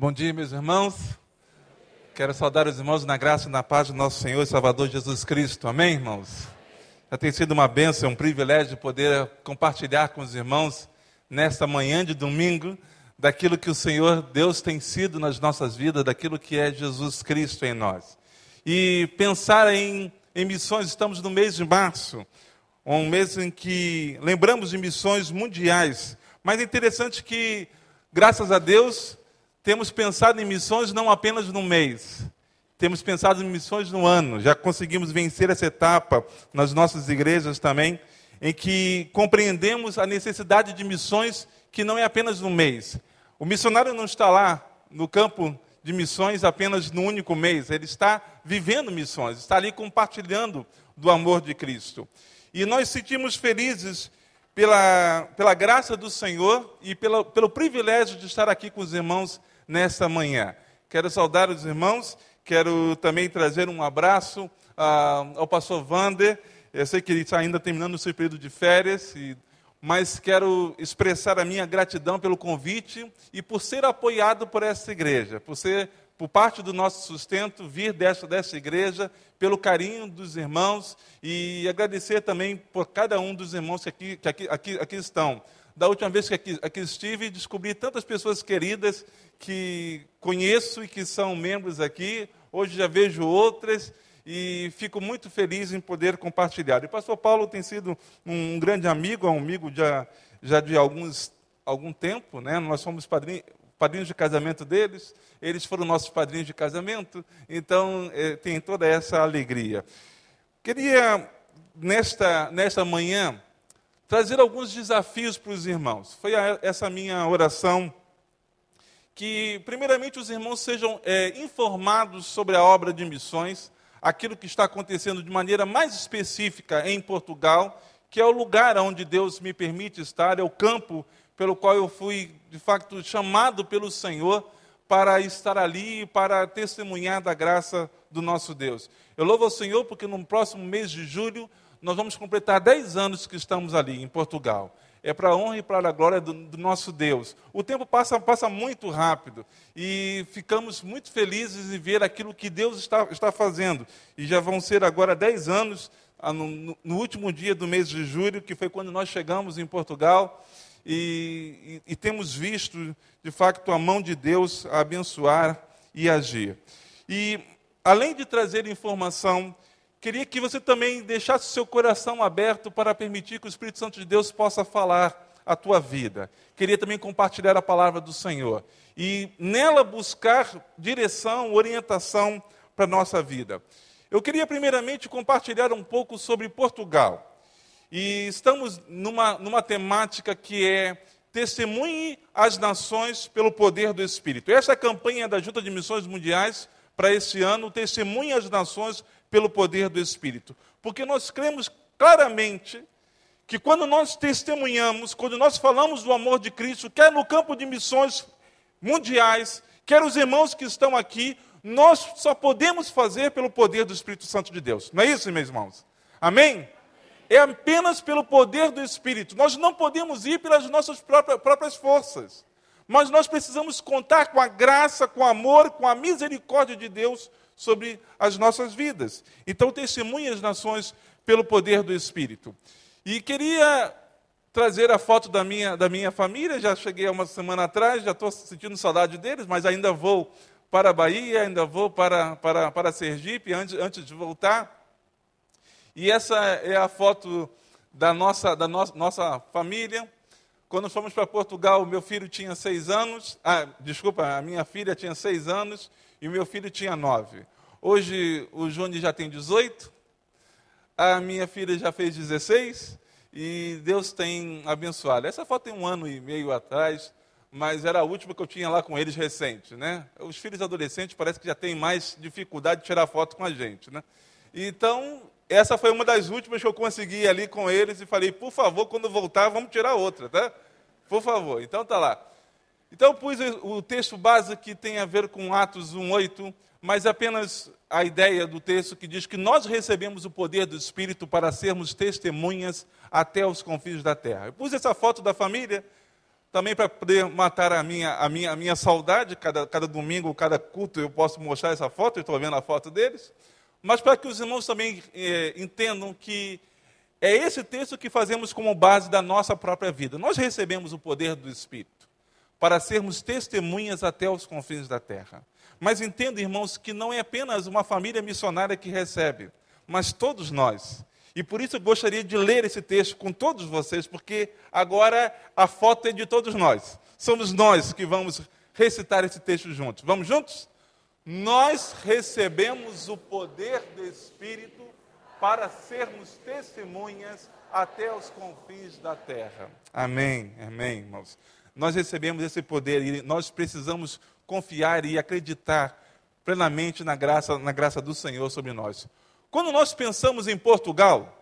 Bom dia, meus irmãos. Quero saudar os irmãos na graça e na paz do nosso Senhor e Salvador Jesus Cristo. Amém, irmãos? Já tem sido uma bênção, um privilégio poder compartilhar com os irmãos nesta manhã de domingo daquilo que o Senhor Deus tem sido nas nossas vidas, daquilo que é Jesus Cristo em nós. E pensar em, em missões, estamos no mês de março, um mês em que lembramos de missões mundiais. Mas é interessante que, graças a Deus, temos pensado em missões não apenas no mês, temos pensado em missões no ano. Já conseguimos vencer essa etapa nas nossas igrejas também, em que compreendemos a necessidade de missões que não é apenas no mês. O missionário não está lá no campo de missões apenas no único mês, ele está vivendo missões, está ali compartilhando do amor de Cristo. E nós sentimos felizes pela, pela graça do Senhor e pela, pelo privilégio de estar aqui com os irmãos nessa manhã. Quero saudar os irmãos, quero também trazer um abraço ah, ao pastor Vander. Eu sei que ele está ainda terminando o seu período de férias, e, mas quero expressar a minha gratidão pelo convite e por ser apoiado por essa igreja, por ser por parte do nosso sustento, vir dessa, dessa igreja, pelo carinho dos irmãos e agradecer também por cada um dos irmãos que aqui, que aqui, aqui, aqui estão. Da última vez que aqui, aqui estive, descobri tantas pessoas queridas que conheço e que são membros aqui, hoje já vejo outras e fico muito feliz em poder compartilhar. E o pastor Paulo tem sido um grande amigo, um amigo já, já de alguns, algum tempo, né? nós somos padrinhos, padrinhos de casamento deles, eles foram nossos padrinhos de casamento, então é, tem toda essa alegria. Queria, nesta, nesta manhã, trazer alguns desafios para os irmãos. Foi a, essa minha oração que, primeiramente, os irmãos sejam é, informados sobre a obra de missões, aquilo que está acontecendo de maneira mais específica em Portugal, que é o lugar onde Deus me permite estar, é o campo pelo qual eu fui, de fato, chamado pelo Senhor para estar ali, para testemunhar da graça do nosso Deus. Eu louvo ao Senhor porque no próximo mês de julho nós vamos completar 10 anos que estamos ali em Portugal é para a honra e para a glória do, do, nosso Deus. O tempo passa, passa muito rápido e ficamos muito felizes em ver aquilo que Deus está, está fazendo. E já vão ser agora 10 anos, ah, no, no último dia do mês de julho, que foi quando nós chegamos em Portugal. E, e, e, temos visto, de facto, a mão de Deus abençoar e agir. E, além de trazer informação Queria que você também deixasse seu coração aberto para permitir que o Espírito Santo de Deus possa falar a tua vida. Queria também compartilhar a palavra do Senhor e nela buscar direção, orientação para a nossa vida. Eu queria primeiramente compartilhar um pouco sobre Portugal. E estamos numa, numa temática que é testemunhe as nações pelo poder do Espírito. Essa é a campanha da Junta de Missões Mundiais para esse ano, testemunhe as nações pelo poder do Espírito. Porque nós cremos claramente que quando nós testemunhamos, quando nós falamos do amor de Cristo, quer no campo de missões mundiais, quer os irmãos que estão aqui, nós só podemos fazer pelo poder do Espírito Santo de Deus. Não é isso, meus irmãos? Amém? É apenas pelo poder do Espírito. Nós não podemos ir pelas nossas próprias, forças. Mas nós precisamos contar com a graça, com o amor, com a misericórdia de Deus sobre as nossas vidas. Então, testemunhe as nações pelo poder do Espírito. E queria trazer a foto da minha, da minha família, já cheguei há uma semana atrás, já estou sentindo saudade deles, mas ainda vou para a Bahia, ainda vou para, para, para Sergipe antes, antes de voltar. E essa é a foto da nossa, da no, nossa família. Quando fomos para Portugal, meu filho tinha seis anos, ah, desculpa, a minha filha tinha seis anos e meu filho tinha nove. Hoje o Júnior já tem 18, a minha filha já fez 16 e Deus tem abençoado. Essa foto tem um ano e meio atrás, mas era a última que eu tinha lá com eles recente, né? Os filhos adolescentes parece que já têm mais dificuldade de tirar foto com a gente, né? Então, essa foi uma das últimas que eu consegui ali com eles e falei, por favor, quando voltar, vamos tirar outra, tá? Por favor. Então tá lá. Então, pus o texto base que tem a ver com Atos 1,8, mas apenas a ideia do texto que diz que nós recebemos o poder do Espírito para sermos testemunhas até os confins da terra. Eu pus essa foto da família também para poder matar a minha, a minha, a minha saudade, cada, cada domingo, cada culto eu posso mostrar essa foto, eu estou vendo a foto deles, mas para que os irmãos também é, entendam que é esse texto que fazemos como base da nossa própria vida. Nós recebemos o poder do Espírito para sermos testemunhas até os confins da terra. Mas entenda, irmãos, que não é apenas uma família missionária que recebe, mas todos nós. E por isso eu gostaria de ler esse texto com todos vocês, porque agora a foto é de todos nós. Somos nós que vamos recitar esse texto juntos. Vamos juntos? Nós recebemos o poder do Espírito para sermos testemunhas até os confins da terra. Amém, amém, irmãos. Nós recebemos esse poder e nós precisamos confiar e acreditar plenamente na graça, na graça do Senhor sobre nós. Quando nós pensamos em Portugal,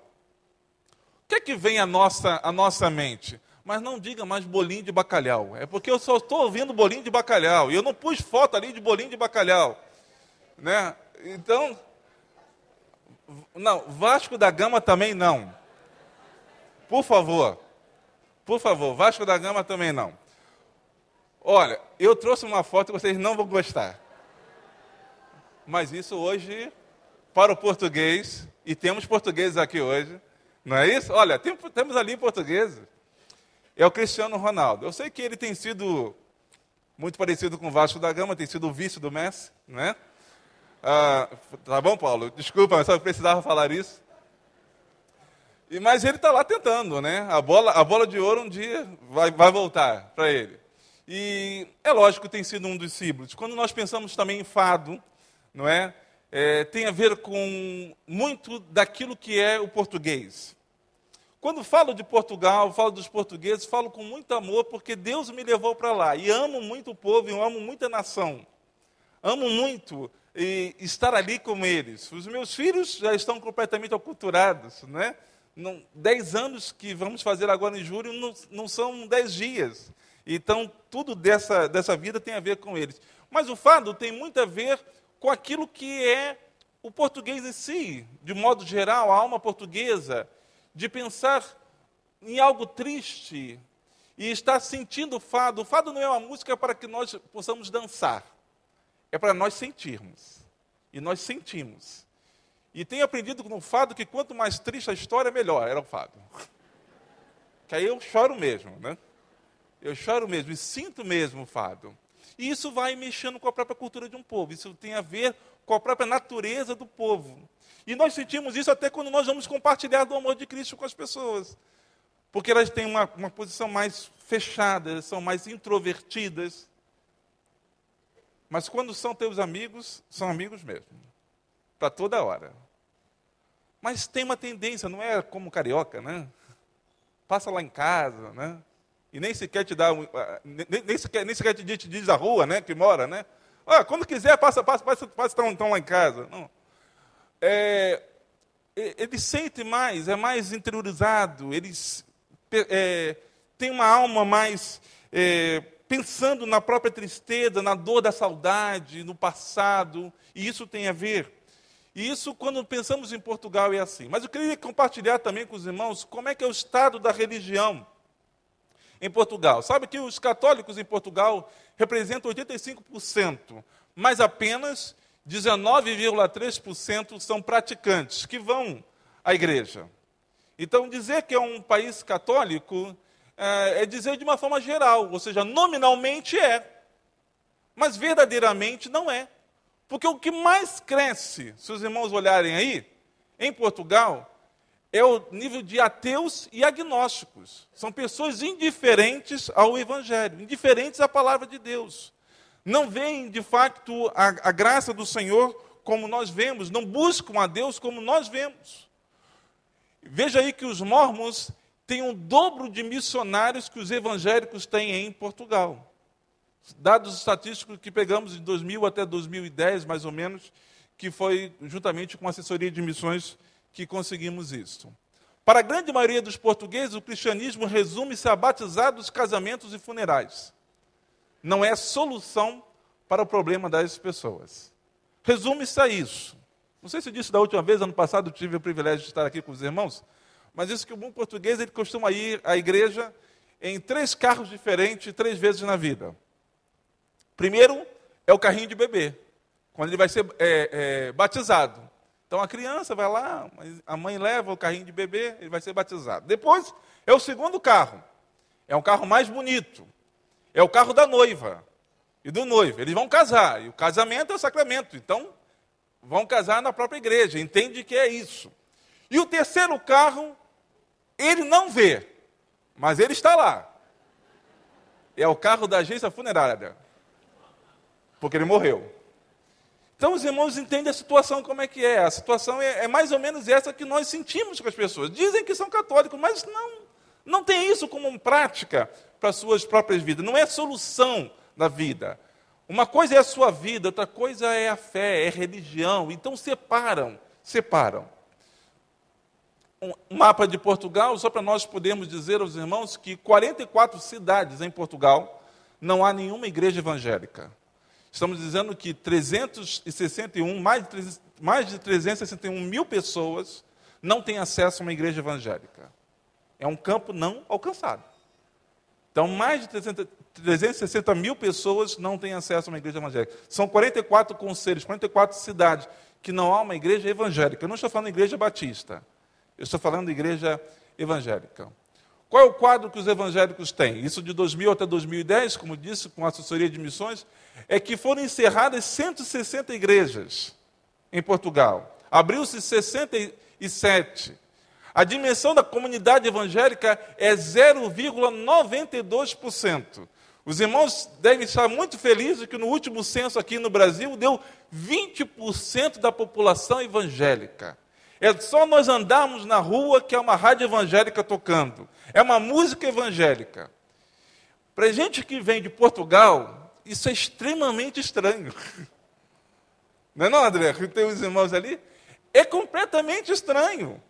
o que é que vem à nossa, à nossa mente? Mas não diga mais bolinho de bacalhau. É porque eu só estou ouvindo bolinho de bacalhau. E eu não pus foto ali de bolinho de bacalhau. Né? Então, não, Vasco da Gama também não. Por favor. Por favor, Vasco da Gama também não. Olha, eu trouxe uma foto que vocês não vão gostar. Mas isso hoje, para o português, e temos portugueses aqui hoje, não é isso? Olha, tem, temos ali portugueses. É o Cristiano Ronaldo. Eu sei que ele tem sido muito parecido com o Vasco da Gama, tem sido o vice do Messi, não é? Ah, tá bom, Paulo? Desculpa, mas só precisava falar isso. E, mas ele está lá tentando, né? A bola, a bola de ouro um dia vai, vai voltar para ele. E é lógico que tem sido um dos símbolos. Quando nós pensamos também em fado, não é? é? Tem a ver com muito daquilo que é o português. Quando falo de Portugal, falo dos portugueses, falo com muito amor, porque Deus me levou para lá. E amo muito o povo, e amo muito a nação. Amo muito estar ali com eles. Os meus filhos já estão completamente aculturados, né? Não, dez anos que vamos fazer agora em julho não, não são dez dias. Então, tudo dessa, dessa vida tem a ver com eles. Mas o fado tem muito a ver com aquilo que é o português em si, de modo geral, a alma portuguesa, de pensar em algo triste e estar sentindo o fado. O fado não é uma música para que nós possamos dançar é para nós sentirmos. E nós sentimos. E tenho aprendido no fado que quanto mais triste a história, melhor era o fado. Que aí eu choro mesmo, né? Eu choro mesmo e sinto mesmo o fado. E isso vai mexendo com a própria cultura de um povo. Isso tem a ver com a própria natureza do povo. E nós sentimos isso até quando nós vamos compartilhar do amor de Cristo com as pessoas. Porque elas têm uma, uma posição mais fechada, são mais introvertidas. Mas quando são teus amigos, são amigos mesmo. Para toda hora. Mas tem uma tendência, não é como carioca, né? Passa lá em casa, né? E nem sequer te dá, nem, nem, sequer, nem sequer te diz, te diz a rua, né? Que mora, né? Ah, quando quiser, passa, passa, passa, passa estão, estão lá em casa. Não. É, ele sente mais, é mais interiorizado, eles é, tem uma alma mais é, pensando na própria tristeza, na dor da saudade, no passado, e isso tem a ver. E isso, quando pensamos em Portugal, é assim. Mas eu queria compartilhar também com os irmãos como é que é o estado da religião em Portugal. Sabe que os católicos em Portugal representam 85%, mas apenas 19,3% são praticantes, que vão à igreja. Então, dizer que é um país católico é, é dizer de uma forma geral, ou seja, nominalmente é, mas verdadeiramente não é. Porque o que mais cresce, se os irmãos olharem aí, em Portugal, é o nível de ateus e agnósticos. São pessoas indiferentes ao Evangelho, indiferentes à palavra de Deus. Não veem, de fato, a, a graça do Senhor como nós vemos, não buscam a Deus como nós vemos. Veja aí que os mormons tem um dobro de missionários que os evangélicos têm em Portugal. Dados estatísticos que pegamos de 2000 até 2010, mais ou menos, que foi juntamente com a assessoria de missões que conseguimos isso. Para a grande maioria dos portugueses, o cristianismo resume-se a batizados, casamentos e funerais. Não é solução para o problema das pessoas. Resume-se a isso. Não sei se eu disse da última vez, ano passado, tive o privilégio de estar aqui com os irmãos. Mas isso que o bom português, ele costuma ir à igreja em três carros diferentes três vezes na vida. Primeiro é o carrinho de bebê, quando ele vai ser é, é, batizado. Então a criança vai lá, a mãe leva o carrinho de bebê, ele vai ser batizado. Depois é o segundo carro. É um carro mais bonito. É o carro da noiva e do noivo. Eles vão casar. E o casamento é o sacramento. Então, vão casar na própria igreja. Entende que é isso. E o terceiro carro, ele não vê, mas ele está lá. É o carro da agência funerária. Porque ele morreu. Então os irmãos entendem a situação como é que é. A situação é, é, mais ou menos essa que nós sentimos com as pessoas. Dizem que são católicos, mas não, não tem isso como prática para suas próprias vidas. Não é solução da vida. Uma coisa é a sua vida, outra coisa é a fé, é a religião. Então separam, separam. Um mapa de Portugal, só para nós podermos dizer aos irmãos que 44 cidades em Portugal não há nenhuma igreja evangélica. Estamos dizendo que 361, mais de, mais de 361 mil pessoas não têm acesso a uma igreja evangélica. É um campo não alcançado. Então, mais de 300, 360 mil pessoas não têm acesso a uma igreja evangélica. São 44 conselhos, 44 cidades que não há uma igreja evangélica. Eu não estou falando de igreja batista. Eu estou falando de igreja evangélica. Qual é o quadro que os evangélicos têm? Isso de 2000 até 2010, como disse, com a assessoria de missões, é que foram encerradas 160 igrejas em Portugal. Abriu-se 67. A dimensão da comunidade evangélica é 0,92%. Os irmãos devem estar muito felizes que no último censo aqui no Brasil deu 20% da população evangélica. É só nós andarmos na rua que é uma rádio evangélica tocando. É uma música evangélica. Para gente que vem de Portugal, isso é extremamente estranho. Não é não, André? Que tem os irmãos ali? É completamente estranho.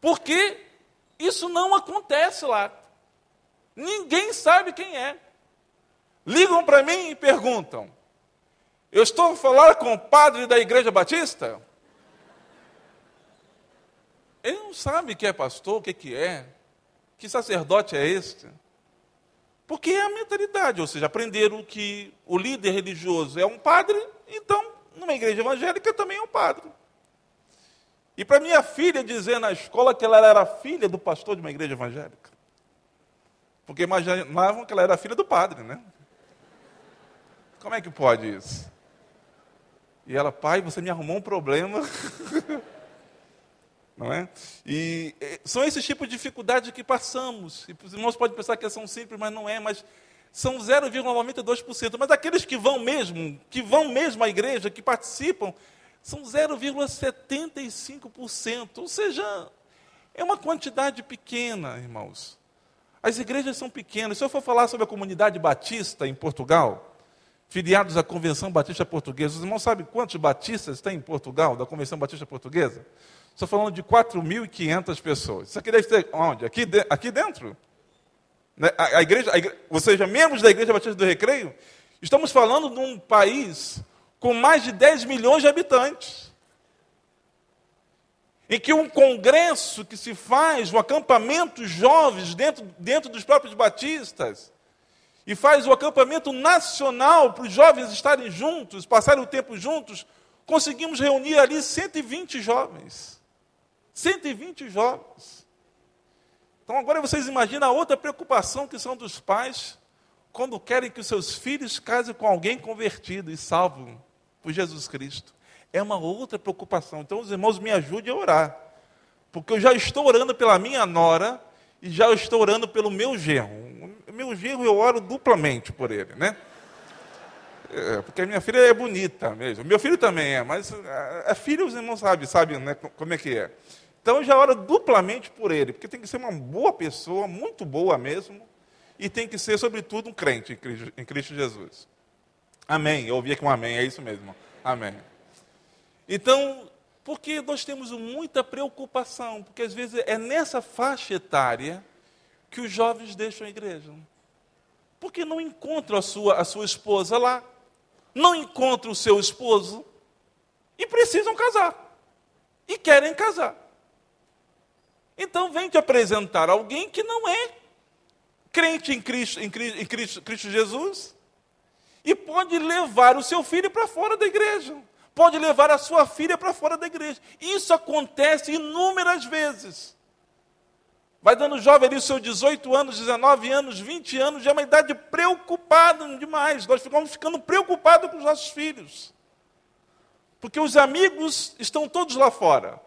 Porque isso não acontece lá. Ninguém sabe quem é. Ligam para mim e perguntam: Eu estou a falar com o padre da Igreja Batista? Ele não sabe que é pastor, o que, que é, que sacerdote é este. Porque é a mentalidade, ou seja, aprenderam que o líder religioso é um padre, então, numa igreja evangélica também é um padre. E para minha filha dizer na escola que ela era filha do pastor de uma igreja evangélica. Porque imaginavam que ela era filha do padre, né? Como é que pode isso? E ela, pai, você me arrumou um problema. Não é? E são esses tipos de dificuldades que passamos. E os irmãos podem pensar que são simples, mas não é, mas são 0,92%. Mas aqueles que vão mesmo, que vão mesmo à igreja, que participam, são 0,75%. Ou seja, é uma quantidade pequena, irmãos. As igrejas são pequenas. Se eu for falar sobre a comunidade batista em Portugal, filiados à Convenção Batista Portuguesa. Os irmãos sabem quantos batistas tem em Portugal, da Convenção Batista Portuguesa? Estou falando de 4.500 pessoas. Isso aqui deve ser onde? Aqui, de, aqui dentro? Né? A, a, igreja, a igreja, ou seja, membros da Igreja Batista do Recreio. Estamos falando de um país com mais de 10 milhões de habitantes. Em que um congresso que se faz, um acampamento jovens dentro, dentro dos próprios batistas, e faz o acampamento nacional para os jovens estarem juntos, passarem o tempo juntos, conseguimos reunir ali 120 jovens. 120 jovens. Então agora vocês imaginam a outra preocupação que são dos pais quando querem que os seus filhos casem com alguém convertido e salvo por Jesus Cristo. É uma outra preocupação. Então os irmãos me ajudem a orar. Porque eu já estou orando pela minha nora e já estou orando pelo meu genro meu genro eu oro duplamente por ele, né? É, porque a minha filha é bonita mesmo. Meu filho também é, mas a, a filha os irmãos sabem, sabem né, como é que é. Então eu já oro duplamente por ele, porque tem que ser uma boa pessoa, muito boa mesmo, e tem que ser, sobretudo, um crente em Cristo, em Cristo Jesus. Amém. Eu ouvi aqui um amém, é isso mesmo. Amém. Então, porque nós temos muita preocupação, porque às vezes é nessa faixa etária que os jovens deixam a igreja. Porque não encontram a sua, a sua esposa lá, não encontram o seu esposo e precisam casar. E querem casar. Então vem te apresentar alguém que não é crente em Cristo, em Cristo, em Cristo, Cristo Jesus, e pode levar o seu filho para fora da igreja. Pode levar a sua filha para fora da igreja. Isso acontece inúmeras vezes. Vai dando jovem ali seus 18 anos, 19 anos, 20 anos, já é uma idade preocupada demais. Nós ficamos ficando preocupados com os nossos filhos. Porque os amigos estão todos lá fora.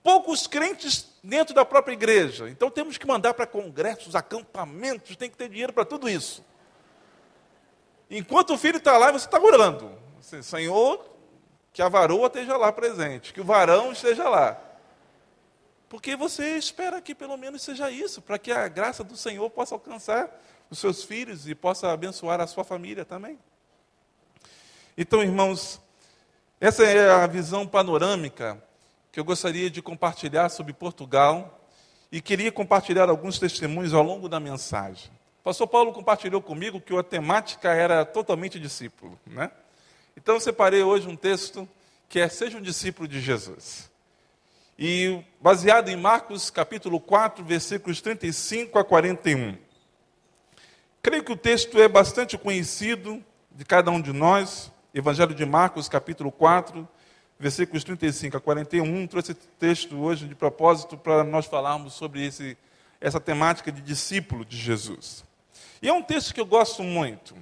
Poucos crentes dentro da própria igreja. Então temos que mandar para congressos, acampamentos, tem que ter dinheiro para tudo isso. Enquanto o filho está lá, você está orando. Senhor, que a varoa esteja lá presente, que o varão esteja lá. Porque você espera que pelo menos seja isso, para que a graça do Senhor possa alcançar os seus filhos e possa abençoar a sua família também. Então, irmãos, essa é a visão panorâmica que eu gostaria de compartilhar sobre Portugal e queria compartilhar alguns testemunhos ao longo da mensagem. O pastor Paulo compartilhou comigo que a temática era totalmente discípulo, né? Então eu separei hoje um texto que é Seja um discípulo de Jesus. E baseado em Marcos capítulo 4, versículos 35 a 41. Creio que o texto é bastante conhecido de cada um de nós, Evangelho de Marcos, capítulo 4, versículos 35 a 41. Trouxe esse texto hoje de propósito para nós falarmos sobre esse, essa temática de discípulo de Jesus. E é um texto que eu gosto muito.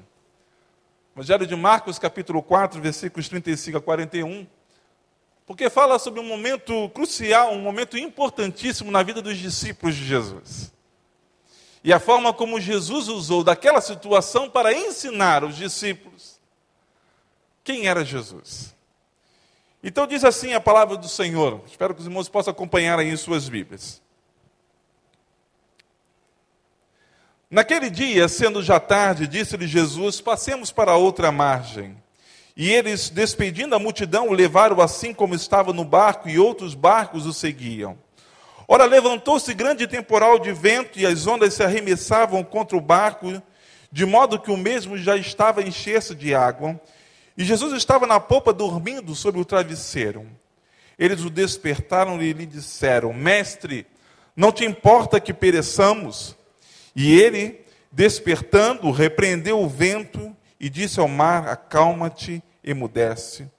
Evangelho de Marcos, capítulo 4, versículos 35 a 41. Porque fala sobre um momento crucial, um momento importantíssimo na vida dos discípulos de Jesus. E a forma como Jesus usou daquela situação para ensinar os discípulos quem era Jesus. Então diz assim a palavra do Senhor. Espero que os irmãos possam acompanhar aí em suas Bíblias. Naquele dia, sendo já tarde, disse-lhe Jesus: Passemos para outra margem. E eles, despedindo a multidão, levaram assim como estava no barco, e outros barcos o seguiam. Ora, levantou-se grande temporal de vento, e as ondas se arremessavam contra o barco, de modo que o mesmo já estava encher-se de água. E Jesus estava na polpa dormindo sobre o travesseiro. Eles o despertaram e lhe disseram: Mestre, não te importa que pereçamos? E ele, despertando, repreendeu o vento e disse ao mar: Acalma-te, emudece.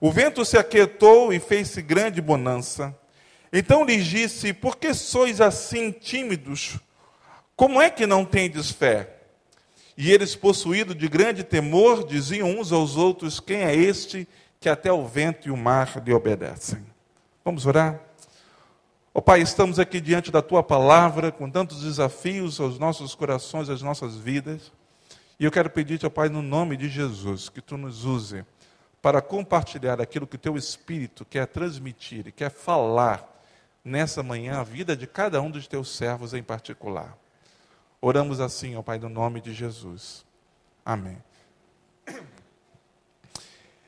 O vento se aquietou e fez-se grande bonança. Então lhes disse: Por que sois assim tímidos? Como é que não tendes fé? E eles, possuídos de grande temor, diziam uns aos outros: Quem é este que até o vento e o mar lhe obedecem? Vamos orar? Ó oh, Pai, estamos aqui diante da tua palavra, com tantos desafios aos nossos corações, às nossas vidas. E eu quero pedir-te, ó Pai, no nome de Jesus, que tu nos use para compartilhar aquilo que teu Espírito quer transmitir e quer falar nessa manhã, a vida de cada um dos teus servos em particular. Oramos assim, ó Pai, no nome de Jesus. Amém.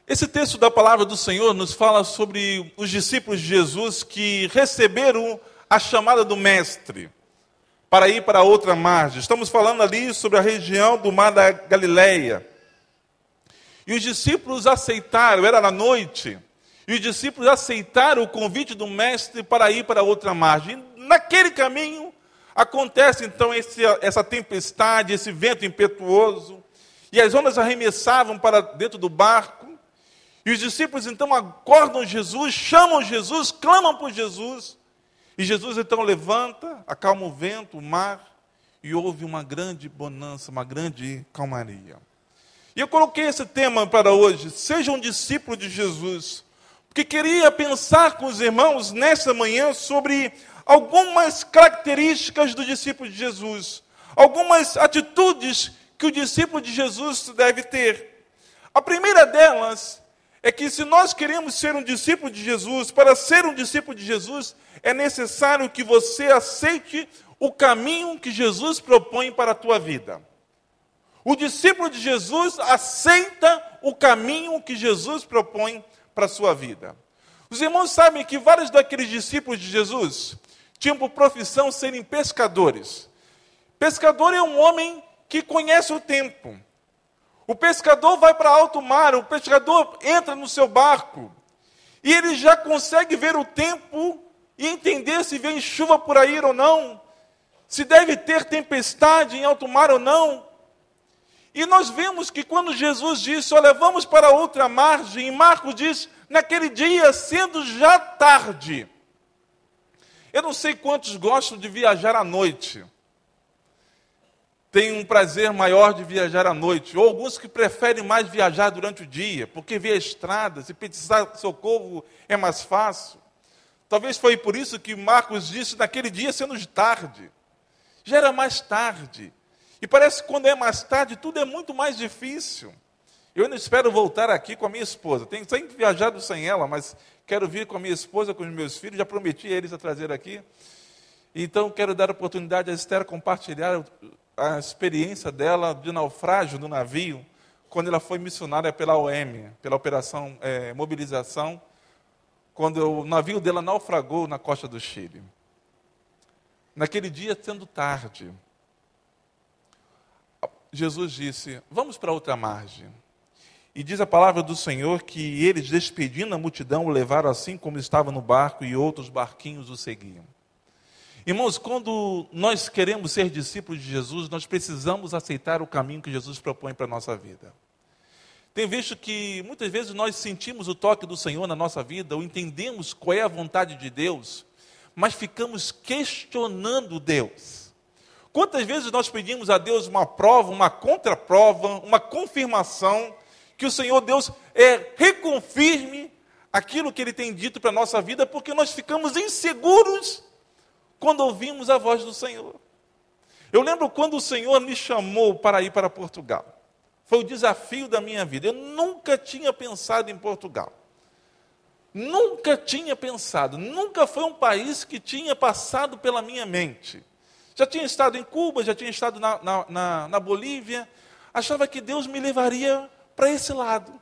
Esse texto da palavra do Senhor nos fala sobre os discípulos de Jesus que receberam a chamada do Mestre para ir para outra margem. Estamos falando ali sobre a região do Mar da Galileia. E os discípulos aceitaram, era na noite, e os discípulos aceitaram o convite do Mestre para ir para outra margem. Naquele caminho, Acontece então esse, essa tempestade, esse vento impetuoso, e as ondas arremessavam para dentro do barco, e os discípulos então acordam Jesus, chamam Jesus, clamam por Jesus, e Jesus então levanta, acalma o vento, o mar, e houve uma grande bonança, uma grande calmaria. E eu coloquei esse tema para hoje, seja um discípulo de Jesus, porque queria pensar com os irmãos nessa manhã sobre algumas características do discípulo de Jesus, algumas atitudes que o discípulo de Jesus deve ter. A primeira delas é que se nós queremos ser um discípulo de Jesus, para ser um discípulo de Jesus, é necessário que você aceite o caminho que Jesus propõe para a tua vida. O discípulo de Jesus aceita o caminho que Jesus propõe para a sua vida. Os irmãos sabem que vários daqueles discípulos de Jesus, tinham por profissão serem pescadores. Pescador é um homem que conhece o tempo. O pescador vai para alto mar, o pescador entra no seu barco e ele já consegue ver o tempo e entender se vem chuva por aí ou não, se deve ter tempestade em alto mar ou não. E nós vemos que quando Jesus disse, olha, vamos para outra margem, e Marcos diz, naquele dia, sendo já tarde. Eu não sei quantos gostam de viajar à noite. Tem um prazer maior de viajar à noite. Ou alguns que preferem mais viajar durante o dia, porque vê a estrada, se precisar socorro é mais fácil. Talvez foi por isso que Marcos disse naquele dia, sendo de tarde. Já era mais tarde. E parece que quando é mais tarde, tudo é muito mais difícil. Eu ainda espero voltar aqui com a minha esposa. Tenho sempre viajado sem ela, mas quero vir com a minha esposa, com os meus filhos. Já prometi a eles a trazer aqui. Então, quero dar a oportunidade a Esther compartilhar a experiência dela de naufrágio no navio, quando ela foi missionária pela OM, pela Operação é, Mobilização, quando o navio dela naufragou na costa do Chile. Naquele dia, sendo tarde, Jesus disse: Vamos para outra margem. E diz a palavra do Senhor que eles, despedindo a multidão, o levaram assim como estava no barco e outros barquinhos o seguiam. Irmãos, quando nós queremos ser discípulos de Jesus, nós precisamos aceitar o caminho que Jesus propõe para a nossa vida. Tem visto que muitas vezes nós sentimos o toque do Senhor na nossa vida, ou entendemos qual é a vontade de Deus, mas ficamos questionando Deus. Quantas vezes nós pedimos a Deus uma prova, uma contraprova, uma confirmação, que o Senhor Deus é, reconfirme aquilo que Ele tem dito para a nossa vida, porque nós ficamos inseguros quando ouvimos a voz do Senhor. Eu lembro quando o Senhor me chamou para ir para Portugal. Foi o desafio da minha vida. Eu nunca tinha pensado em Portugal. Nunca tinha pensado. Nunca foi um país que tinha passado pela minha mente. Já tinha estado em Cuba, já tinha estado na, na, na, na Bolívia. Achava que Deus me levaria para esse lado.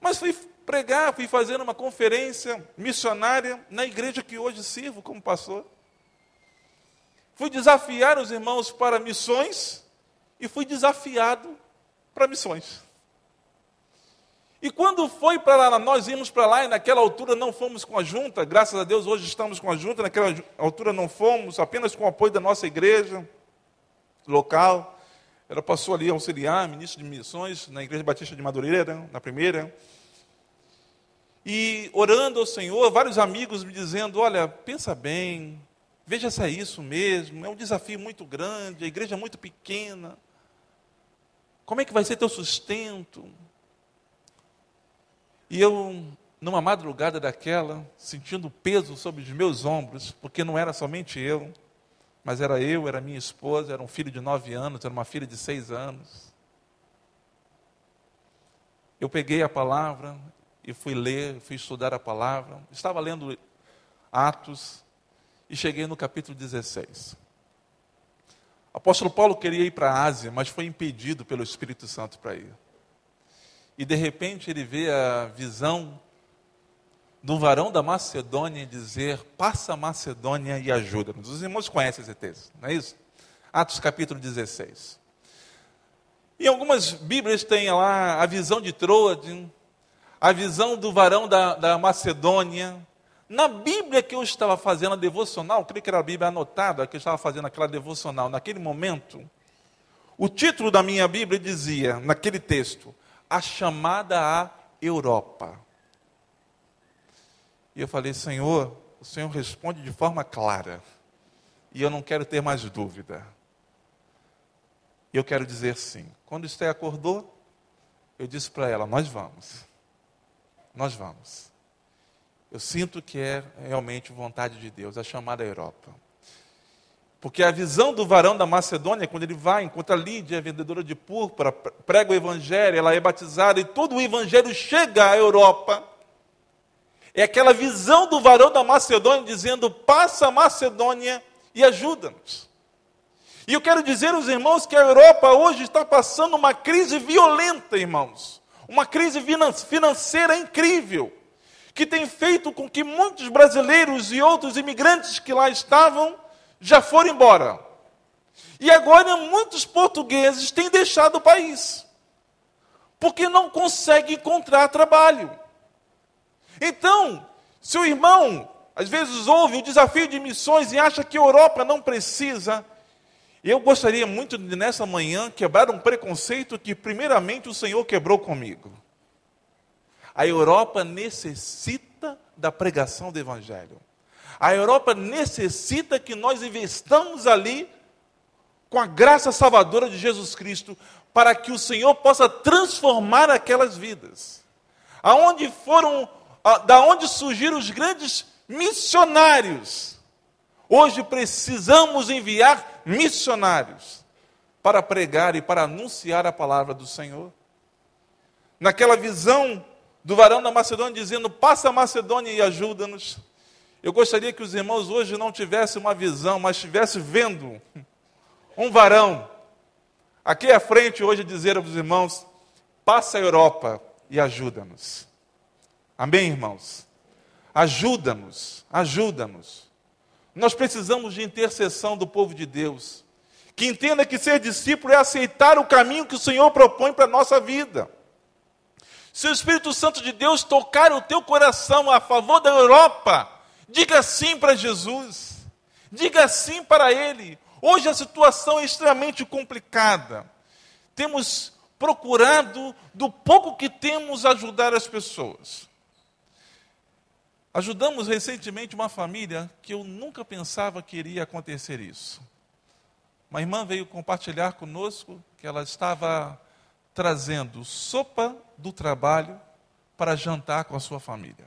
Mas fui pregar, fui fazer uma conferência missionária na igreja que hoje sirvo como pastor. Fui desafiar os irmãos para missões e fui desafiado para missões. E quando foi para lá, nós íamos para lá e naquela altura não fomos com a junta, graças a Deus hoje estamos com a junta, naquela altura não fomos, apenas com o apoio da nossa igreja local. Ela passou ali a auxiliar, ministro de missões, na Igreja Batista de Madureira, na primeira. E orando ao Senhor, vários amigos me dizendo: Olha, pensa bem, veja se é isso mesmo, é um desafio muito grande, a igreja é muito pequena. Como é que vai ser teu sustento? E eu, numa madrugada daquela, sentindo peso sobre os meus ombros, porque não era somente eu, mas era eu, era minha esposa, era um filho de nove anos, era uma filha de seis anos. Eu peguei a palavra e fui ler, fui estudar a palavra. Estava lendo Atos e cheguei no capítulo 16. O apóstolo Paulo queria ir para a Ásia, mas foi impedido pelo Espírito Santo para ir e de repente ele vê a visão do varão da Macedônia dizer: Passa a Macedônia e ajuda-nos. Os irmãos conhecem esse texto, não é isso? Atos capítulo 16. Em algumas Bíblias tem lá a visão de Troade, a visão do varão da, da Macedônia. Na Bíblia que eu estava fazendo a devocional, creio que era a Bíblia anotada, que eu estava fazendo aquela devocional, naquele momento, o título da minha Bíblia dizia, naquele texto, a chamada à Europa. E eu falei, Senhor, o Senhor responde de forma clara. E eu não quero ter mais dúvida. Eu quero dizer sim. Quando Esté acordou, eu disse para ela: Nós vamos. Nós vamos. Eu sinto que é realmente vontade de Deus, a chamada Europa. Porque a visão do varão da Macedônia, quando ele vai, encontra Lídia, vendedora de púrpura, prega o evangelho, ela é batizada e todo o evangelho chega à Europa. É aquela visão do varão da Macedônia dizendo: passa a Macedônia e ajuda-nos. E eu quero dizer aos irmãos que a Europa hoje está passando uma crise violenta, irmãos. Uma crise financeira incrível, que tem feito com que muitos brasileiros e outros imigrantes que lá estavam já foram embora. E agora muitos portugueses têm deixado o país, porque não conseguem encontrar trabalho. Então, se o irmão às vezes ouve o desafio de missões e acha que a Europa não precisa. Eu gostaria muito de, nessa manhã, quebrar um preconceito que, primeiramente, o Senhor quebrou comigo. A Europa necessita da pregação do Evangelho. A Europa necessita que nós investamos ali com a graça salvadora de Jesus Cristo, para que o Senhor possa transformar aquelas vidas. Aonde foram, da onde surgiram os grandes missionários. Hoje precisamos enviar missionários para pregar e para anunciar a palavra do Senhor. Naquela visão do varão da Macedônia dizendo: "Passa a Macedônia e ajuda-nos". Eu gostaria que os irmãos hoje não tivessem uma visão, mas estivessem vendo um varão aqui à frente hoje dizer aos irmãos: "Passa a Europa e ajuda-nos". Amém, irmãos? Ajuda-nos, ajuda-nos. Nós precisamos de intercessão do povo de Deus, que entenda que ser discípulo é aceitar o caminho que o Senhor propõe para a nossa vida. Se o Espírito Santo de Deus tocar o teu coração a favor da Europa, diga sim para Jesus, diga sim para Ele. Hoje a situação é extremamente complicada. Temos procurado, do pouco que temos, ajudar as pessoas. Ajudamos recentemente uma família que eu nunca pensava que iria acontecer isso. Uma irmã veio compartilhar conosco que ela estava trazendo sopa do trabalho para jantar com a sua família.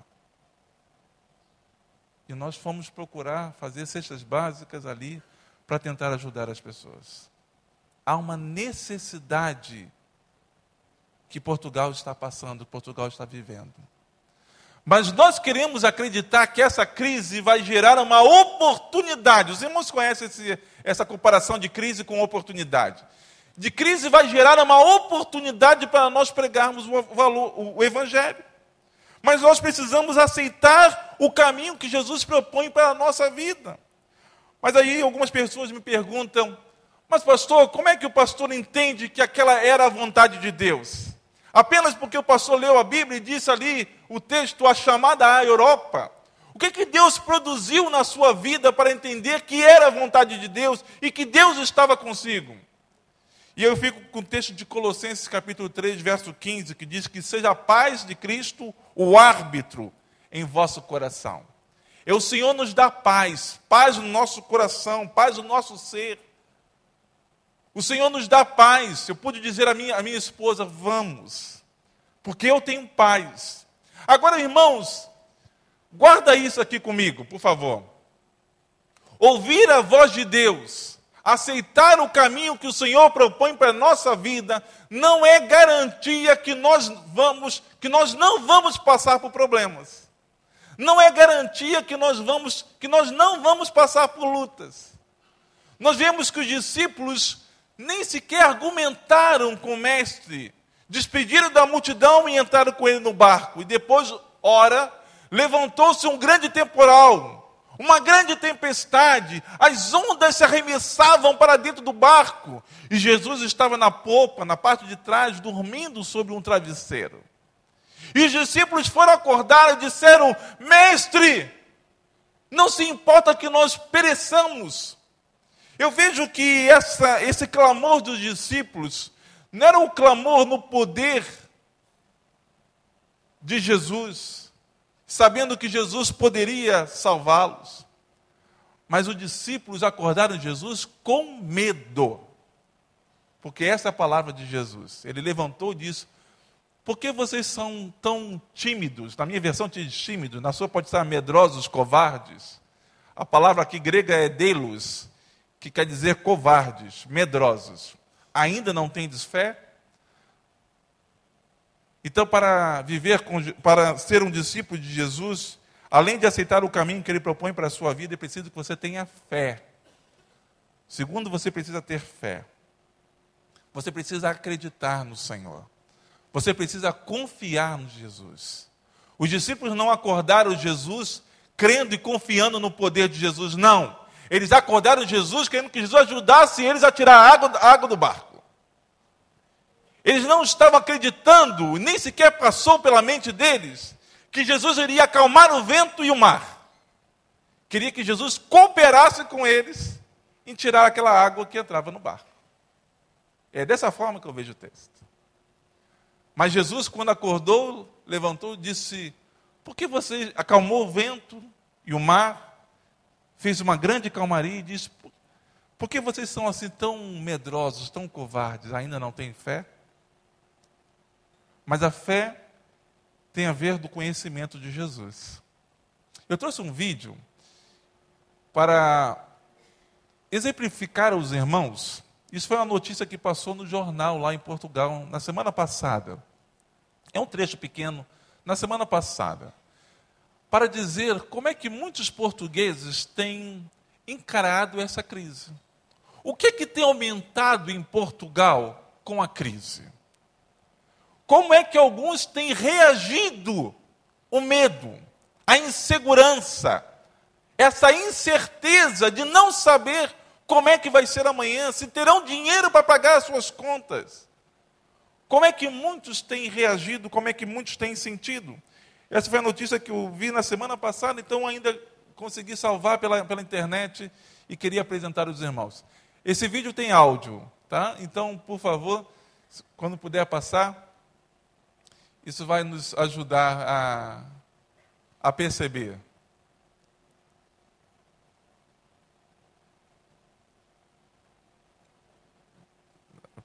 E nós fomos procurar fazer cestas básicas ali para tentar ajudar as pessoas. Há uma necessidade que Portugal está passando, Portugal está vivendo. Mas nós queremos acreditar que essa crise vai gerar uma oportunidade. Os irmãos conhecem esse, essa comparação de crise com oportunidade. De crise vai gerar uma oportunidade para nós pregarmos o, valor, o, Evangelho. Mas nós precisamos aceitar o caminho que Jesus propõe para a nossa vida. Mas aí algumas pessoas me perguntam: mas pastor, como é que o pastor entende que aquela era a vontade de Deus? Apenas porque o pastor leu a Bíblia e disse ali o texto, a chamada à Europa. O que, que Deus produziu na sua vida para entender que era a vontade de Deus e que Deus estava consigo? E eu fico com o texto de Colossenses capítulo 3, verso 15, que diz que seja a paz de Cristo o árbitro em vosso coração. E o Senhor nos dá paz, paz no nosso coração, paz no nosso ser. O Senhor nos dá paz. Eu pude dizer à minha, à minha esposa: vamos, porque eu tenho paz. Agora, irmãos, guarda isso aqui comigo, por favor. Ouvir a voz de Deus, aceitar o caminho que o Senhor propõe para a nossa vida, não é garantia que nós vamos, que nós não vamos passar por problemas. Não é garantia que nós vamos, que nós não vamos passar por lutas. Nós vemos que os discípulos nem sequer argumentaram com o mestre, despediram da multidão e entraram com ele no barco. E depois, ora, levantou-se um grande temporal, uma grande tempestade, as ondas se arremessavam para dentro do barco, e Jesus estava na popa, na parte de trás, dormindo sobre um travesseiro. E os discípulos foram acordar e disseram: Mestre, não se importa que nós pereçamos. Eu vejo que essa, esse clamor dos discípulos não era um clamor no poder de Jesus, sabendo que Jesus poderia salvá-los. Mas os discípulos acordaram Jesus com medo. Porque essa é a palavra de Jesus. Ele levantou e disse: Por que vocês são tão tímidos? Na minha versão diz tímidos, na sua pode estar medrosos, covardes. A palavra aqui grega é delos, que quer dizer covardes, medrosos, ainda não tendes fé? Então, para viver, para ser um discípulo de Jesus, além de aceitar o caminho que ele propõe para a sua vida, é preciso que você tenha fé. Segundo, você precisa ter fé. Você precisa acreditar no Senhor. Você precisa confiar no Jesus. Os discípulos não acordaram Jesus crendo e confiando no poder de Jesus, não. Eles acordaram Jesus querendo que Jesus ajudasse eles a tirar a água, a água do barco. Eles não estavam acreditando, nem sequer passou pela mente deles, que Jesus iria acalmar o vento e o mar. queria que Jesus cooperasse com eles em tirar aquela água que entrava no barco. É dessa forma que eu vejo o texto. Mas Jesus, quando acordou, levantou disse: Por que você acalmou o vento e o mar? Fez uma grande calmaria e disse: Por que vocês são assim tão medrosos, tão covardes? Ainda não têm fé? Mas a fé tem a ver do conhecimento de Jesus. Eu trouxe um vídeo para exemplificar aos irmãos. Isso foi uma notícia que passou no jornal lá em Portugal na semana passada. É um trecho pequeno, na semana passada, para dizer como é que muitos portugueses têm encarado essa crise. O que é que tem aumentado em Portugal com a crise? Como é que alguns têm reagido o medo, a insegurança, essa incerteza de não saber como é que vai ser amanhã, se terão dinheiro para pagar as suas contas. Como é que muitos têm reagido, como é que muitos têm sentido? Essa foi a notícia que eu vi na semana passada, então ainda consegui salvar pela, pela internet e queria apresentar aos irmãos. Esse vídeo tem áudio, tá? Então, por favor, quando puder passar, isso vai nos ajudar a, a perceber.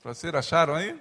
Vocês acharam aí?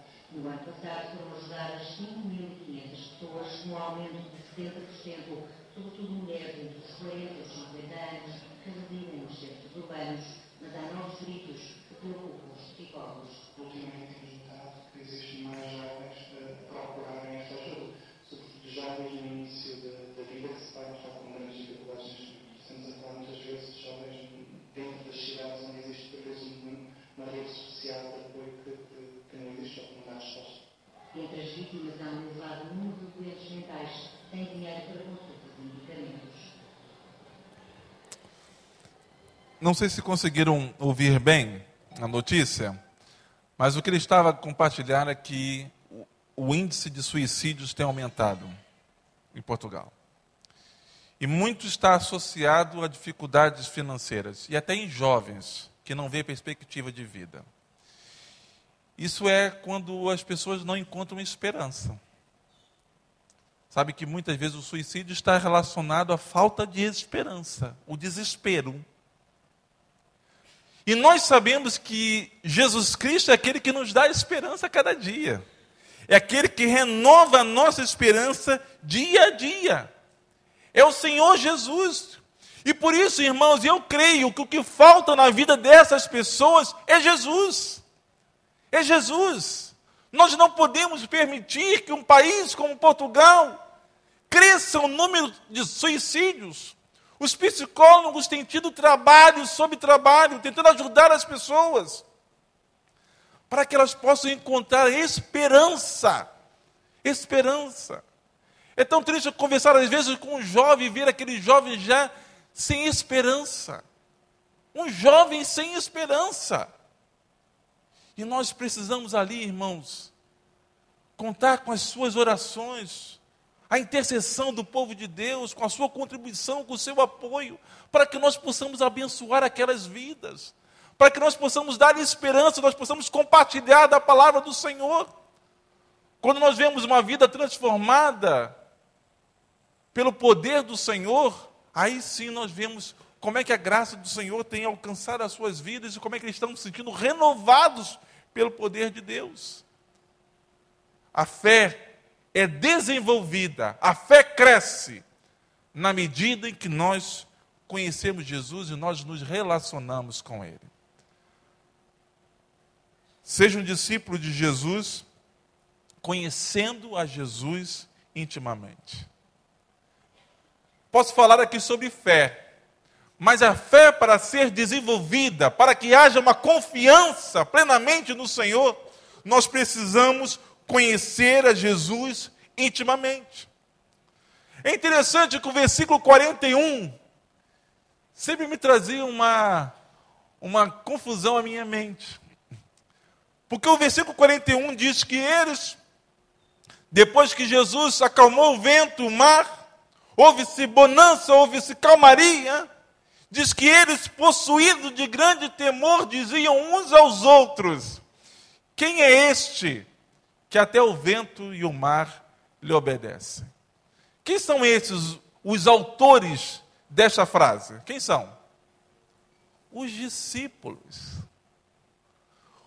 No ano passado foram ajudadas 5.500 pessoas, com um aumento de 70%, sobretudo mulheres entre os 40 e 50 anos que residem nos centros urbanos, mas há novos gritos que preocupam os psicólogos. Ultimamente evitado que existem mais jovens a procurarem esta ajuda, sobretudo já no início da, vida que se vai estar com grandes dificuldades. Estamos a falar muitas vezes de jovens dentro das cidades onde existe, por vezes, uma rede social de apoio sei se conseguiram ouvir bem a notícia, mas o que ele estava compartilhando é que o índice de suicídios tem aumentado em Portugal. E muito está associado a dificuldades financeiras, e até em jovens que não vê perspectiva de vida. Isso é quando as pessoas não encontram esperança. Sabe que muitas vezes o suicídio está relacionado à falta de esperança, o desespero. E nós sabemos que Jesus Cristo é aquele que nos dá esperança a cada dia. É aquele que renova a nossa esperança dia a dia. É o Senhor Jesus. E por isso, irmãos, eu creio que o que falta na vida dessas pessoas é Jesus. É Jesus. Nós não podemos permitir que um país como Portugal cresça o número de suicídios. Os psicólogos têm tido trabalho sobre trabalho, tentando ajudar as pessoas, para que elas possam encontrar esperança. Esperança. É tão triste conversar às vezes com um jovem e ver aquele jovem já sem esperança. Um jovem sem esperança. E nós precisamos ali, irmãos, contar com as suas orações, a intercessão do povo de Deus, com a sua contribuição, com o seu apoio, para que nós possamos abençoar aquelas vidas, para que nós possamos dar esperança, nós possamos compartilhar da palavra do Senhor. Quando nós vemos uma vida transformada pelo poder do Senhor, aí sim nós vemos como é que a graça do Senhor tem alcançado as suas vidas e como é que eles estão se sentindo renovados pelo poder de Deus. A fé é desenvolvida, a fé cresce na medida em que nós conhecemos Jesus e nós nos relacionamos com Ele. Seja um discípulo de Jesus, conhecendo a Jesus intimamente. Posso falar aqui sobre fé, mas a fé para ser desenvolvida, para que haja uma confiança plenamente no Senhor, nós precisamos conhecer a Jesus intimamente. É interessante que o versículo 41 sempre me trazia uma, uma confusão à minha mente. Porque o versículo 41 diz que eles, depois que Jesus acalmou o vento, o mar, houve-se bonança, houve-se calmaria, diz que eles, possuídos de grande temor, diziam uns aos outros: Quem é este que até o vento e o mar lhe obedecem? Quem são esses os autores desta frase? Quem são? Os discípulos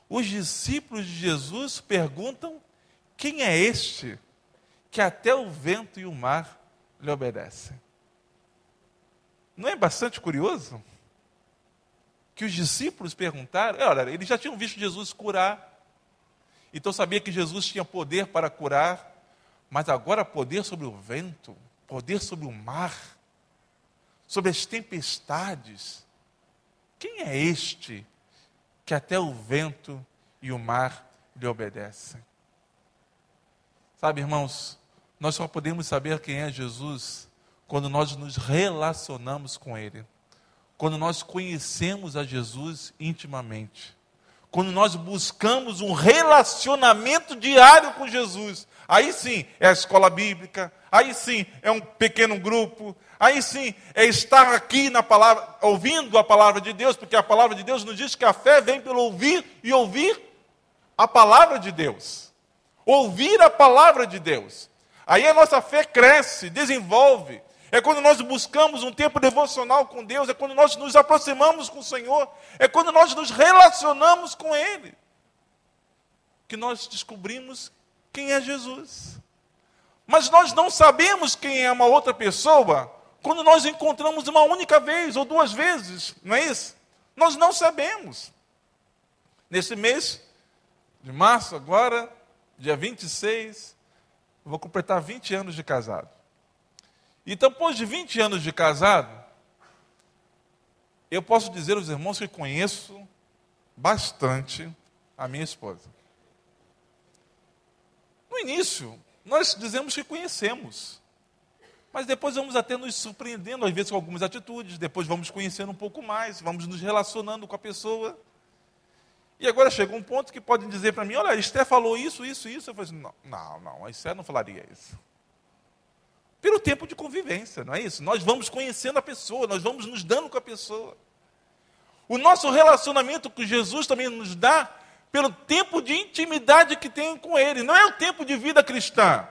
os discípulos de Jesus perguntam: quem é este que até o vento e o mar lhe obedecem? Não é bastante curioso? Que os discípulos perguntaram, é, olha, eles já tinham visto Jesus curar, então sabia que Jesus tinha poder para curar, mas agora poder sobre o vento, poder sobre o mar, sobre as tempestades. Quem é este que até o vento e o mar lhe obedecem. Sabe, irmãos, nós só podemos saber quem é Jesus quando nós nos relacionamos com Ele, quando nós conhecemos a Jesus intimamente, quando nós buscamos um relacionamento diário com Jesus. Aí sim é a escola bíblica, aí sim é um pequeno grupo, Aí sim, é estar aqui na palavra, ouvindo a palavra de Deus, porque a palavra de Deus nos diz que a fé vem pelo ouvir e ouvir a palavra de Deus. Ouvir a palavra de Deus. Aí a nossa fé cresce, desenvolve. É quando nós buscamos um tempo devocional com Deus, é quando nós nos aproximamos com o Senhor, é quando nós nos relacionamos com Ele, que nós descobrimos quem é Jesus. Mas nós não sabemos quem é uma outra pessoa quando nós encontramos uma única vez ou duas vezes, não é isso? Nós não sabemos. Nesse mês de março, agora, dia 26, eu vou completar 20 anos de casado. E depois de 20 anos de casado, eu posso dizer aos irmãos que conheço bastante a minha esposa. No início, nós dizemos que conhecemos. Mas depois vamos até nos surpreendendo, às vezes com algumas atitudes, depois vamos conhecendo um pouco mais, vamos nos relacionando com a pessoa. E agora chega um ponto que podem dizer para mim, olha, Esté falou isso, isso, isso. Eu falo assim, não, não, não, a Esté não falaria isso. Pelo tempo de convivência, não é isso? Nós vamos conhecendo a pessoa, nós vamos nos dando com a pessoa. O nosso relacionamento com Jesus também nos dá pelo tempo de intimidade que tenho com Ele. Não é o tempo de vida cristã.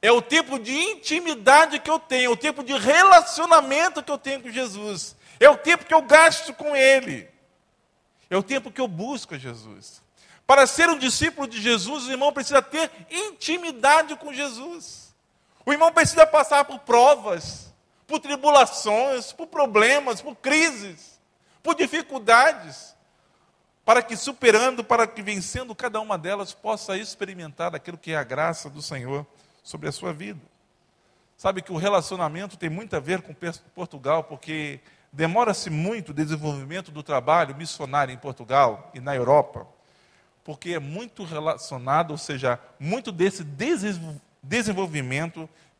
É o tempo de intimidade que eu tenho, é o tempo de relacionamento que eu tenho com Jesus. É o tempo que eu gasto com Ele. É o tempo que eu busco a Jesus. Para ser um discípulo de Jesus, o irmão precisa ter intimidade com Jesus. O irmão precisa passar por provas, por tribulações, por problemas, por crises, por dificuldades, para que superando, para que vencendo cada uma delas, possa experimentar aquilo que é a graça do Senhor sobre a sua vida. Sabe que o relacionamento tem muito a ver com Portugal, porque demora-se muito o desenvolvimento do trabalho missionário em Portugal e na Europa, porque é muito relacionado, ou seja, muito desse desenvolvimento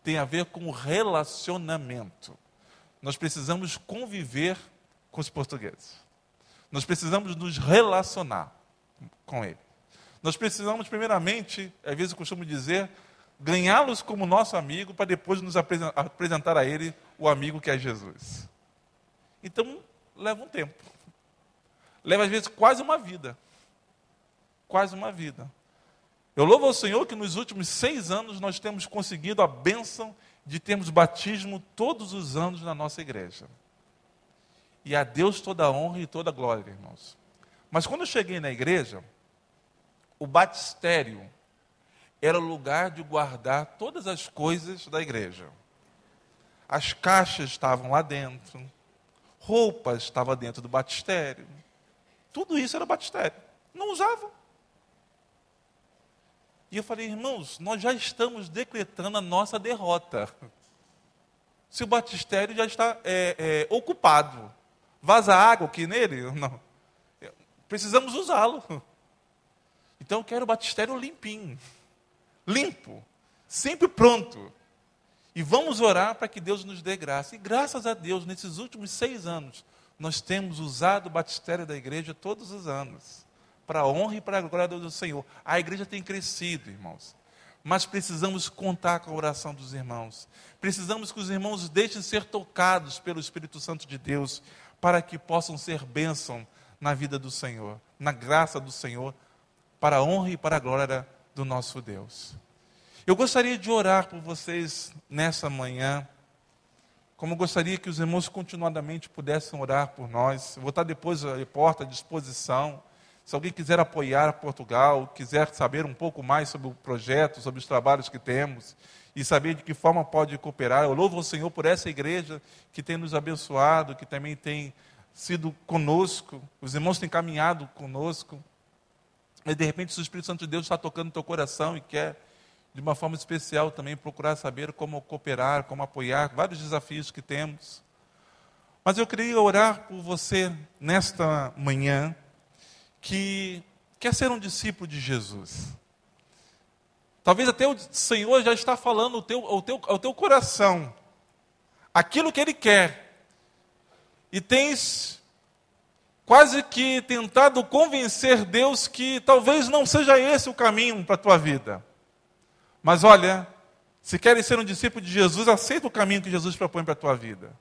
tem a ver com relacionamento. Nós precisamos conviver com os portugueses. Nós precisamos nos relacionar com eles. Nós precisamos, primeiramente, às vezes eu costumo dizer, ganhá-los como nosso amigo, para depois nos apresentar a ele o amigo que é Jesus. Então, leva um tempo. leva às vezes quase uma vida. Quase uma vida. Eu louvo ao Senhor que nos últimos seis anos nós temos conseguido a bênção de termos batismo todos os anos na nossa igreja. E a Deus toda a honra e toda a glória, irmãos. Mas quando eu cheguei na igreja, o batistério era o lugar de guardar todas as coisas da igreja. As caixas estavam lá dentro, roupas estavam dentro do batistério. Tudo isso era batistério. Não usavam. E eu falei, irmãos, nós já estamos decretando a nossa derrota. Se o batistério já está é, é, ocupado, vaza água aqui nele? Não. Precisamos usá-lo. Então eu quero o batistério limpinho, limpo, sempre pronto. E vamos orar para que Deus nos dê graça. E graças a Deus, nesses últimos seis anos, nós temos usado o batistério da igreja todos os anos para a honra e para a glória do Senhor. A igreja tem crescido, irmãos. Mas precisamos contar com a oração dos irmãos. Precisamos que os irmãos deixem ser tocados pelo Espírito Santo de Deus, para que possam ser bênção na vida do Senhor, na graça do Senhor, para a honra e para a glória do nosso Deus. Eu gostaria de orar por vocês nessa manhã, como gostaria que os irmãos continuadamente pudessem orar por nós. Eu vou estar depois a porta à disposição. Se alguém quiser apoiar Portugal, quiser saber um pouco mais sobre o projeto, sobre os trabalhos que temos e saber de que forma pode cooperar, eu louvo ao Senhor por essa igreja que tem nos abençoado, que também tem sido conosco, os irmãos têm caminhado conosco. E de repente, o Espírito Santo de Deus está tocando no teu coração e quer, de uma forma especial, também procurar saber como cooperar, como apoiar, vários desafios que temos. Mas eu queria orar por você nesta manhã que quer ser um discípulo de Jesus. Talvez até o Senhor já está falando ao teu, ao teu, ao teu coração aquilo que Ele quer. E tens quase que tentado convencer Deus que talvez não seja esse o caminho para a tua vida. Mas olha, se queres ser um discípulo de Jesus, aceita o caminho que Jesus propõe para a tua vida.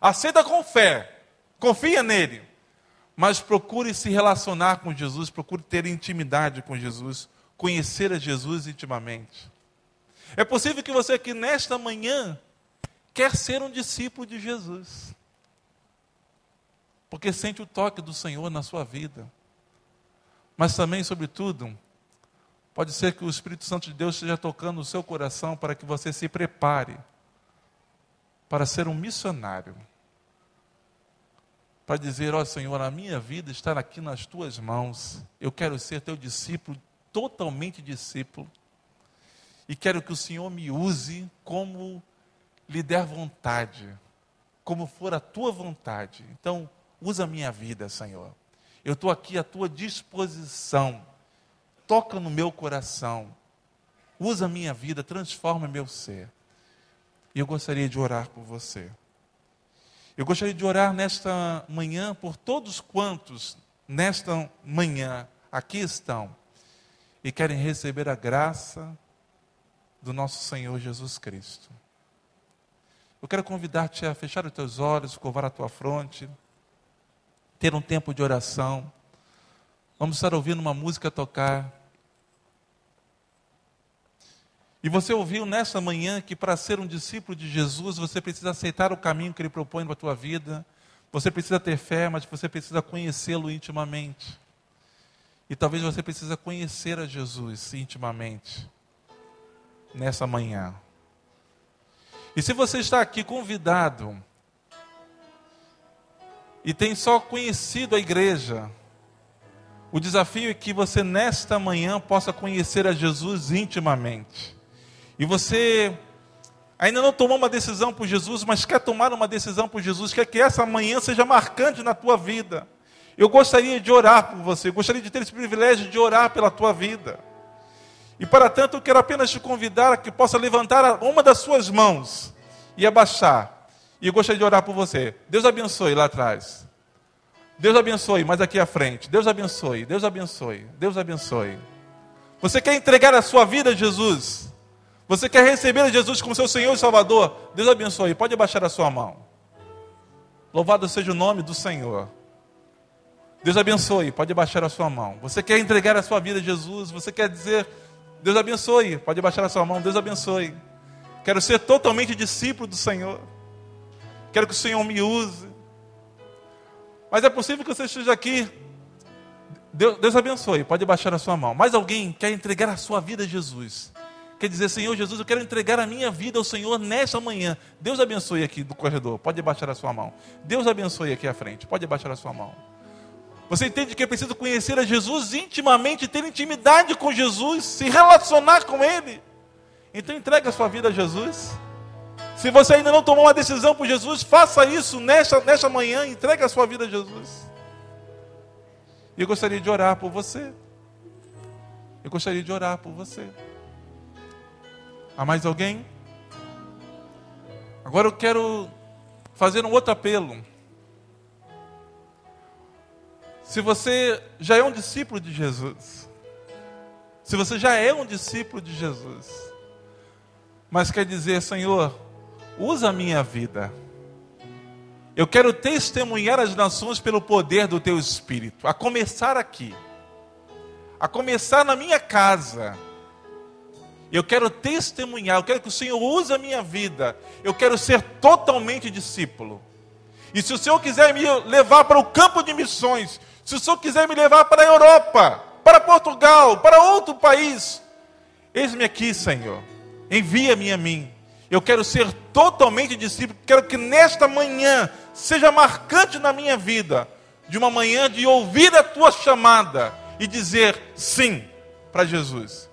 Aceita com fé, confia nele mas procure se relacionar com Jesus, procure ter intimidade com Jesus, conhecer a Jesus intimamente. É possível que você aqui nesta manhã quer ser um discípulo de Jesus. Porque sente o toque do Senhor na sua vida. Mas também, sobretudo, pode ser que o Espírito Santo de Deus esteja tocando o seu coração para que você se prepare para ser um missionário para dizer: Ó oh, Senhor, a minha vida está aqui nas tuas mãos. Eu quero ser teu discípulo, totalmente discípulo. E quero que o Senhor me use como lhe der vontade, como for a tua vontade. Então, usa a minha vida, Senhor. Eu estou aqui à tua disposição. Toca no meu coração. Usa a minha vida, transforma meu ser. E eu gostaria de orar por você. Eu gostaria de orar nesta manhã por todos quantos nesta manhã aqui estão e querem receber a graça do nosso Senhor Jesus Cristo. Eu quero convidar-te a fechar os teus olhos, curvar a tua fronte, ter um tempo de oração. Vamos estar ouvindo uma música tocar. E você ouviu nessa manhã que para ser um discípulo de Jesus, você precisa aceitar o caminho que ele propõe para a tua vida. Você precisa ter fé, mas você precisa conhecê-lo intimamente. E talvez você precisa conhecer a Jesus intimamente nessa manhã. E se você está aqui convidado e tem só conhecido a igreja, o desafio é que você nesta manhã possa conhecer a Jesus intimamente e você ainda não tomou uma decisão por Jesus, mas quer tomar uma decisão por Jesus, quer que essa manhã seja marcante na tua vida. Eu gostaria de orar por você, gostaria de ter esse privilégio de orar pela tua vida. E para tanto, eu quero apenas te convidar a que possa levantar uma das suas mãos e abaixar. E eu gostaria de orar por você. Deus abençoe lá atrás. Deus abençoe mais aqui à frente. Deus abençoe, Deus abençoe, Deus abençoe. Você quer entregar a sua vida a Jesus? Você quer receber Jesus como seu Senhor e Salvador? Deus abençoe. Pode abaixar a sua mão. Louvado seja o nome do Senhor. Deus abençoe, pode baixar a sua mão. Você quer entregar a sua vida a Jesus? Você quer dizer, Deus abençoe, pode baixar a sua mão, Deus abençoe. Quero ser totalmente discípulo do Senhor. Quero que o Senhor me use. Mas é possível que você esteja aqui. Deus, Deus abençoe, pode baixar a sua mão. Mas alguém quer entregar a sua vida a Jesus. Quer dizer, Senhor Jesus, eu quero entregar a minha vida ao Senhor nesta manhã. Deus abençoe aqui do corredor, pode baixar a sua mão. Deus abençoe aqui à frente, pode baixar a sua mão. Você entende que é preciso conhecer a Jesus intimamente, ter intimidade com Jesus, se relacionar com Ele. Então entregue a sua vida a Jesus. Se você ainda não tomou uma decisão por Jesus, faça isso nesta, nesta manhã, entregue a sua vida a Jesus. E eu gostaria de orar por você. Eu gostaria de orar por você. Há mais alguém? Agora eu quero fazer um outro apelo. Se você já é um discípulo de Jesus, se você já é um discípulo de Jesus, mas quer dizer, Senhor, usa a minha vida. Eu quero testemunhar as nações pelo poder do teu espírito, a começar aqui, a começar na minha casa eu quero testemunhar, eu quero que o Senhor use a minha vida. Eu quero ser totalmente discípulo. E se o Senhor quiser me levar para o campo de missões, se o Senhor quiser me levar para a Europa, para Portugal, para outro país, eis-me aqui, Senhor. Envia-me a mim. Eu quero ser totalmente discípulo. Quero que nesta manhã seja marcante na minha vida, de uma manhã de ouvir a tua chamada e dizer sim para Jesus.